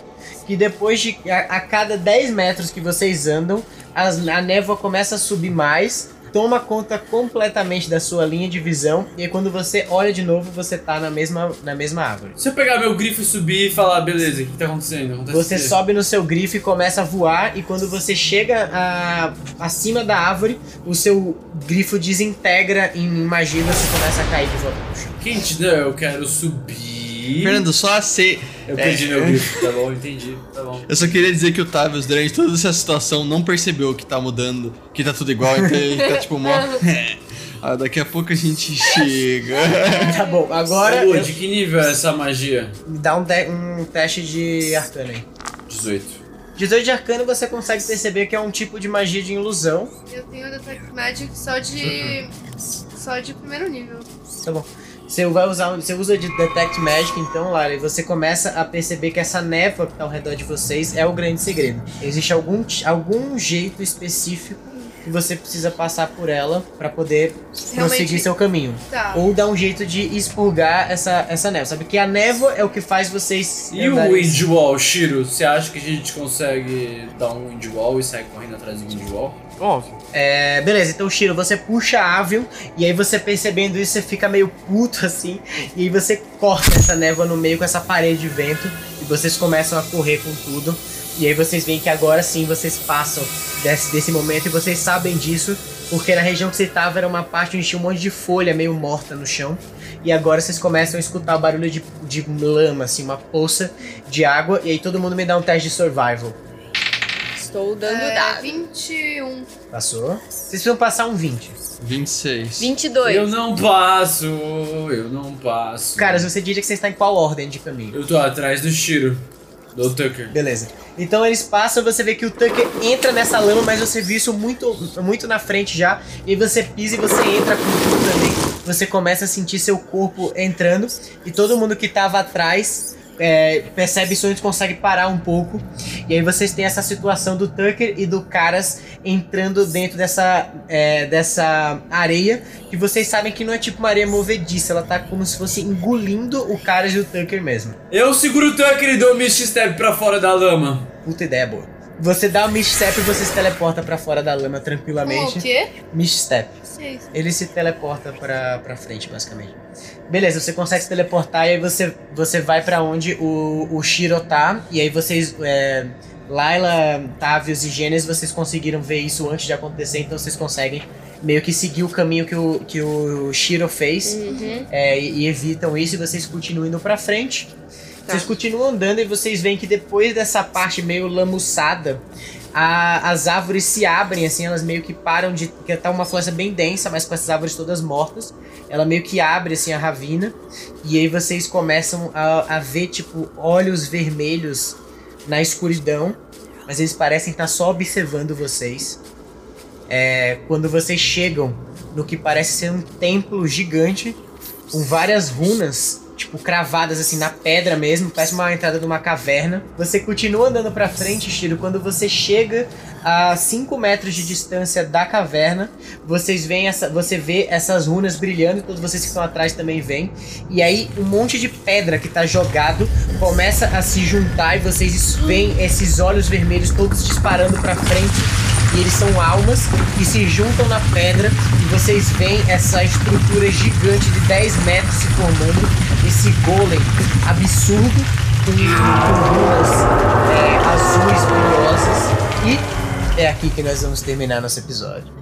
que depois de a, a cada 10 metros que vocês andam, as- a névoa começa a subir mais, toma conta completamente da sua linha de visão e aí quando você olha de novo, você tá na mesma, na mesma árvore. Se eu pegar meu grifo e subir e falar, beleza, o que tá acontecendo? Acontece Você o quê? sobe no seu grifo e começa a voar, e quando você chega a- acima da árvore, o seu grifo desintegra em magia e você começa a cair de volta chão. Quente, não, eu quero subir. Fernando, só acei. Eu perdi É. meu grifo, tá bom, entendi, tá bom. Eu só queria dizer que o Tavius, durante toda essa situação, não percebeu que tá mudando, que tá tudo igual, então ele tá tipo mó. [laughs] ah, daqui a pouco a gente chega. [laughs] Tá bom, agora eu- de que nível é essa magia? me dá um, te- um teste de arcano aí. 18. 18 de arcano você consegue perceber que é um tipo de magia de ilusão. Eu tenho Detect Magic só de. [laughs] só de primeiro nível. Tá bom. Você vai usar, você usa de Detect Magic então, Lara, e você começa a perceber que essa névoa que tá ao redor de vocês é o grande segredo. Existe algum, algum jeito específico que você precisa passar por ela pra poder prosseguir seu caminho. Tá. Ou dar um jeito de expurgar essa, essa névoa. Sabe que a névoa é o que faz vocês. E o andarem- Wind Wall, Shiro? Você acha que a gente consegue dar um Wind Wall e sair correndo atrás do Wind Wall? Óbvio. É, beleza, então Shiro, você puxa a Avion e aí você percebendo isso, você fica meio puto assim, e aí você corta essa névoa no meio com essa parede de vento e vocês começam a correr com tudo. E aí vocês veem que agora sim vocês passam desse, desse momento e vocês sabem disso, porque na região que você tava era uma parte onde tinha um monte de folha meio morta no chão. E agora vocês começam a escutar o barulho de, de lama, assim, uma poça de água. E aí todo mundo me dá um teste de survival. Estou dando É, dado. 21. Passou? Vocês precisam passar um 20. 26. 22. Eu não passo, eu não passo. Cara, você diria que você está em qual ordem de caminho? Eu tô atrás do Shiro, do Tucker. Beleza. Então eles passam, você vê que o Tucker entra nessa lama, mas você viu isso muito, muito na frente já. E você pisa e você entra com tudo também. Você começa a sentir seu corpo entrando. E todo mundo que tava atrás é, percebe isso antes, consegue parar um pouco. E aí vocês têm essa situação do Tucker e do Caras entrando dentro dessa, é, dessa areia. Que vocês sabem que não é tipo uma areia movediça, ela tá como se fosse engolindo o Caras e o Tucker mesmo. Eu seguro o Tucker e dou o Misty Step pra fora da lama. Puta ideia boa. Você dá o Mist Step e você se teleporta pra fora da lama O tranquilamente. quê? Mist Step. Sei. Ele se teleporta pra, pra frente, basicamente. Beleza, você consegue se teleportar e aí você, você vai pra onde o, o Shiro tá. E aí vocês. É, Laila, Tavius e Gênesis, vocês conseguiram ver isso antes de acontecer, então vocês conseguem meio que seguir o caminho que o, que o Shiro fez. Uhum. É, e, e evitam isso e vocês continuam indo pra frente. Tá. Vocês continuam andando e vocês veem que depois dessa parte meio lamuçada, a- as árvores se abrem, assim, elas meio que param de. Porque tá uma floresta bem densa, mas com essas árvores todas mortas. Ela meio que abre, assim, a ravina. E aí vocês começam a, a ver, tipo, olhos vermelhos na escuridão. Mas eles parecem estar só observando vocês. É, quando vocês chegam no que parece ser um templo gigante com várias runas, tipo, cravadas assim na pedra mesmo, parece uma entrada de uma caverna. Você continua andando pra frente, Shiro, quando você chega a 5 metros de distância da caverna, vocês veem essa, você vê essas runas brilhando, todos vocês que estão atrás também veem. E aí um monte de pedra que tá jogado começa a se juntar e vocês veem esses olhos vermelhos todos disparando pra frente e eles são almas que se juntam na pedra e vocês veem essa estrutura gigante de 10 metros se formando, esse golem absurdo com, com runas é, azuis brilhosas e é aqui que nós vamos terminar nosso episódio.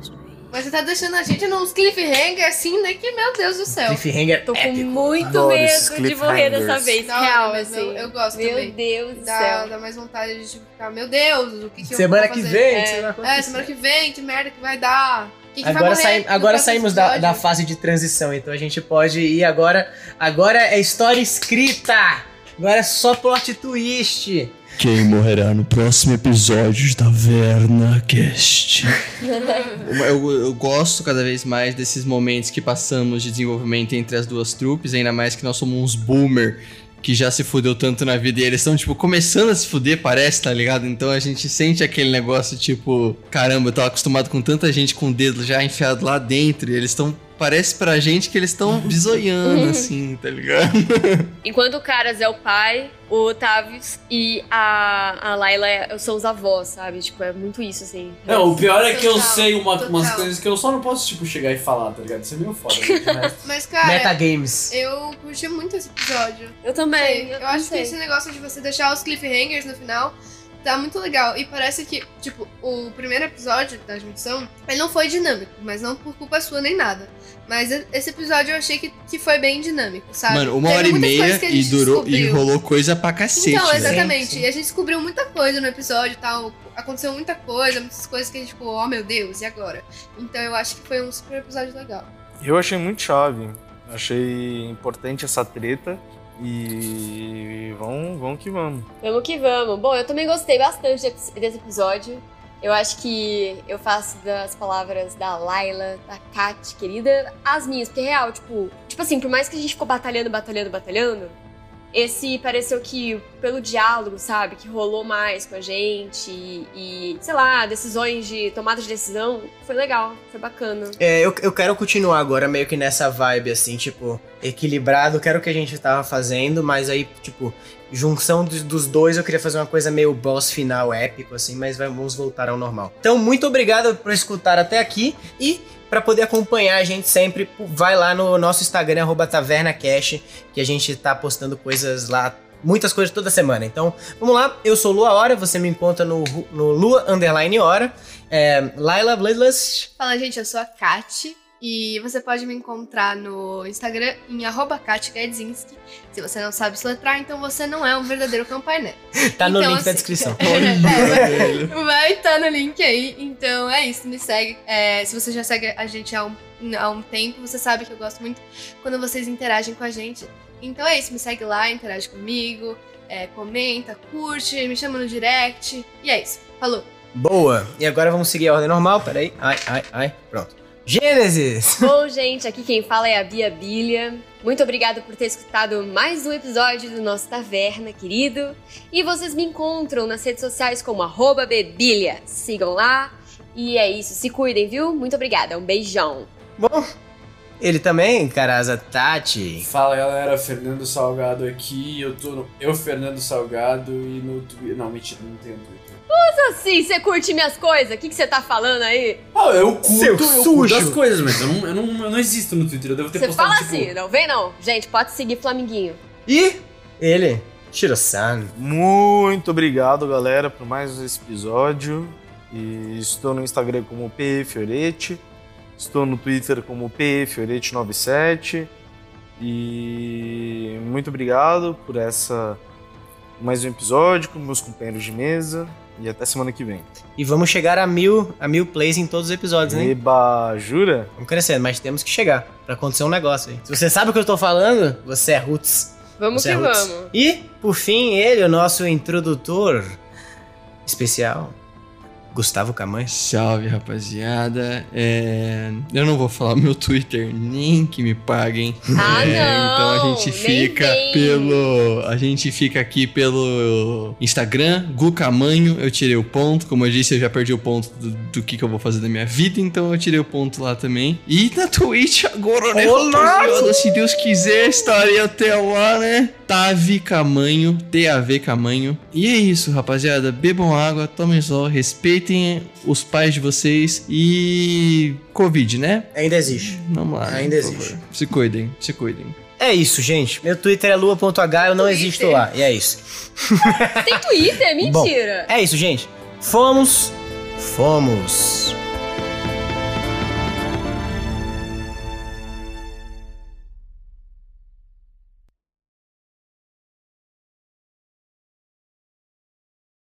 Mas você tá deixando a gente nos cliffhanger assim, né? Que, meu Deus do céu. Cliffhanger Tô com épico. muito Adoro medo de morrer dessa vez. Hora, Real, mas assim. eu- eu gosto Meu também. Deus do Dá, céu. dá mais vontade de tipo, ficar, meu Deus, o que, que Semana eu vou que fazer? vem, É. É, semana que vem, que merda que vai dar. Agora, saí- agora saímos da, da fase de transição, então a gente pode ir agora. Agora é história escrita! Agora é só plot twist! Quem morrerá no próximo episódio da Verna Cast? eu, eu gosto cada vez mais desses momentos que passamos de desenvolvimento entre as duas trupes, ainda mais que nós somos uns boomer que já se fudeu tanto na vida e eles estão, tipo, começando a se fuder, parece, tá ligado? Então a gente sente aquele negócio, tipo, caramba, eu tava acostumado com tanta gente com o dedo já enfiado lá dentro e eles estão. Parece pra gente que eles estão [laughs] bisoiando, assim, tá ligado? [laughs] Enquanto o Caras é o pai, o Otavius e a, a Layla é- são os avós, sabe? Tipo, é muito isso, assim. Não, o pior é que eu Total, sei uma- umas coisas que eu só não posso, tipo, chegar e falar, tá ligado? Isso é meio foda. gente, [laughs] mas- Mas, cara, Metagames. eu curti muito esse episódio. Eu também. Eu, acho que sei. esse negócio de você deixar os cliffhangers no final tá muito legal. E parece que, tipo, o primeiro episódio da junção, ele não foi dinâmico, mas não por culpa sua nem nada. Mas e- esse episódio eu achei que, que foi bem dinâmico, sabe? Mano, uma Teve hora e meia coisas que a e gente durou e descobriu. rolou coisa pra cacete. Então, exatamente. Sim. E a gente descobriu muita coisa no episódio e tal. Aconteceu muita coisa, muitas coisas que a gente ficou, oh meu Deus, e agora? Então eu acho que foi um super episódio legal. Eu achei muito chave. Achei importante essa treta. E vamos, vamos que vamos. Vamos que vamos. Bom, eu também gostei bastante desse episódio. Eu acho que eu faço das palavras da Layla, da Kat, querida, as minhas. Porque, real, tipo... Tipo assim, por mais que a gente ficou batalhando, batalhando, batalhando... Esse pareceu que, pelo diálogo, sabe? Que rolou mais com a gente e, e, sei lá, decisões de... Tomada de decisão. Foi legal, foi bacana. É, eu, eu quero continuar agora meio que nessa vibe, assim, tipo, equilibrado. Quero o que a gente tava fazendo, mas aí, tipo, junção dos, dois, eu queria fazer uma coisa meio boss final épico, assim, mas vamos voltar ao normal. Então, muito obrigado por escutar até aqui e. Pra poder acompanhar a gente sempre, vai lá no nosso Instagram, TavernaCash, que a gente tá postando coisas lá, muitas coisas toda semana. Então, vamos lá, eu sou Lua Hora, você me encontra no, no Lua Underline Hora. É, Laila Bloodlust, Fala, gente, eu sou a Kat. E você pode me encontrar no Instagram em arroba katgadzinski. Se você não sabe soletrar, então você não é um verdadeiro campainel. tá no Então, link da assim, descrição. [laughs] É, vai- vai estar no link aí. Então é isso, me segue. É, se você já segue a gente há um, há um tempo, você sabe que eu gosto muito quando vocês interagem com a gente. Então é isso, me segue lá, interage comigo, é, comenta, curte, me chama no direct. E é isso. Falou! Boa! E agora vamos seguir a ordem normal. Peraí. Ai, ai, ai. Pronto. Gênesis! [laughs] Bom, gente, aqui quem fala é a Bia Bilha. Muito obrigada por ter escutado mais um episódio do nosso Taverna, querido. E vocês me encontram nas redes sociais como arroba Bebilha. Sigam lá. E é isso, se cuidem, viu? Muito obrigada, um beijão. Bom, ele também, Caraza Tati. Fala galera, Fernando Salgado aqui. Eu tô no Eu Fernando Salgado e no Twitter. Não, mentira, não tenho Twitter. Assim, você curte minhas coisas? O que você tá falando aí? Ah, eu curto, Seu eu sujo. curto as coisas, mas eu não, eu, não, eu não existo no Twitter. Eu devo ter Você postado fala tipo, assim, não vem não. Gente, pode seguir Flaminguinho. E ele, Shiro-san. Muito obrigado, galera, por mais esse episódio. E estou no Instagram como P Fiorete. Estou no Twitter como P Fiorete97. E muito obrigado por essa mais um episódio com meus companheiros de mesa. E até semana que vem. E vamos chegar a mil, a mil plays em todos os episódios, né? Eba, jura? Vamos crescendo, mas temos que chegar pra acontecer um negócio aí. Se você sabe o que eu tô falando, você é Roots. Vamos Você que é Roots. vamos. E, por fim, ele, o nosso introdutor especial, Gustavo Camanho. Salve, rapaziada. É, Eu não vou falar meu Twitter, nem que me paguem. Ah, É, não, Então a gente nem fica pelo. A gente fica aqui pelo Instagram, Gu Camanho. Eu tirei o ponto. Como eu disse, eu já perdi o ponto do, do que, que eu vou fazer da minha vida, então eu tirei o ponto lá também. E na Twitch agora, né, Ô, rapaziada? Se Deus quiser, estarei até lá, né? Tavi Camanho, T-A-V Camanho. E é isso, rapaziada. Bebam água, tomem sol, respeitem os pais de vocês e. Covid, né? Ainda existe. Vamos lá. Ainda por existe. favor. Se cuidem, se cuidem. É isso, gente. Meu Twitter é lua.h, eu não Twitter. existo lá. E é isso. Tem Twitter? [laughs] Bom, Mentira. É isso, gente. Fomos. Fomos.